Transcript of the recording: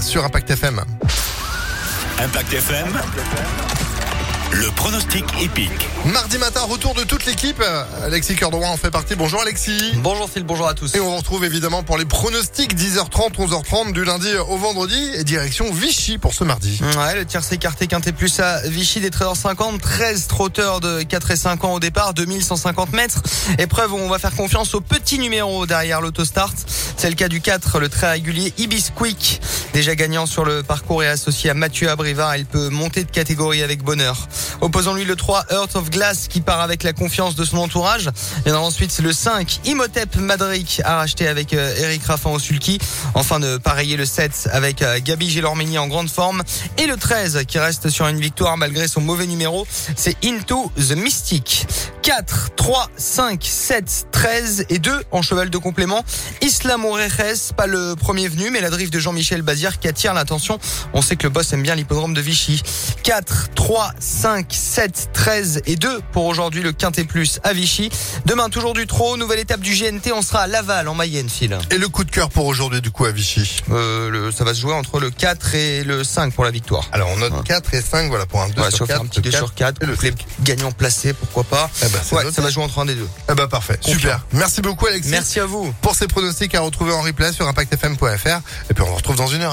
sur Impact FM. Impact FM. Le pronostic épique. Mardi matin, retour de toute l'équipe. Alexis Cœur en fait partie. Bonjour Alexis. Bonjour Phil, bonjour à tous. Et on vous retrouve évidemment pour les pronostics 10h30, 11h30 du lundi au vendredi et direction Vichy pour ce mardi. Ouais, le tiercé écarté quinté plus à Vichy des 13h50, 13 trotteurs de 4 et 5 ans au départ, 2150 mètres. Épreuve où on va faire confiance au petit numéro derrière l'autostart. C'est le cas du 4, le très régulier Ibis Quick. Déjà gagnant sur le parcours et associé à Mathieu Abrivard, il peut monter de catégorie avec bonheur. Opposons-lui le 3 Earth of Glass qui part avec la confiance de son entourage. Et ensuite le 5 Imhotep Madric à racheter avec euh, Eric Raffin au sulky. Enfin de pareiller le 7 avec euh, Gabi Gélormeni en grande forme. Et le 13 qui reste sur une victoire malgré son mauvais numéro, c'est Into the Mystic. 4, 3, 5, 7, 13 et 2 en cheval de complément. Islam Orejes, pas le premier venu, mais la drift de Jean-Michel Bazir qui attire l'attention. On sait que le boss aime bien l'hippodrome de Vichy. 4, 3, 5, 7, 13 et 2 pour aujourd'hui le Quintet Plus à Vichy. Demain, toujours du trot, nouvelle étape du GNT, on sera à Laval en Mayenne, Phil. Et le coup de cœur pour aujourd'hui du coup à Vichy euh, le, Ça va se jouer entre le 4 et le 5 pour la victoire. Alors on note 4 et 5, voilà pour un 2 ouais, sur 4. Un petit 2 sur 4, et le les gagnants placés, pourquoi pas. Eh ben, ouais, ça va jouer entre un des deux. Eh ben parfait, Confiant. super. Merci beaucoup Alexis. Merci à vous. Pour ces pronostics à retrouver en replay sur impactfm.fr. Et puis on vous retrouve dans une heure.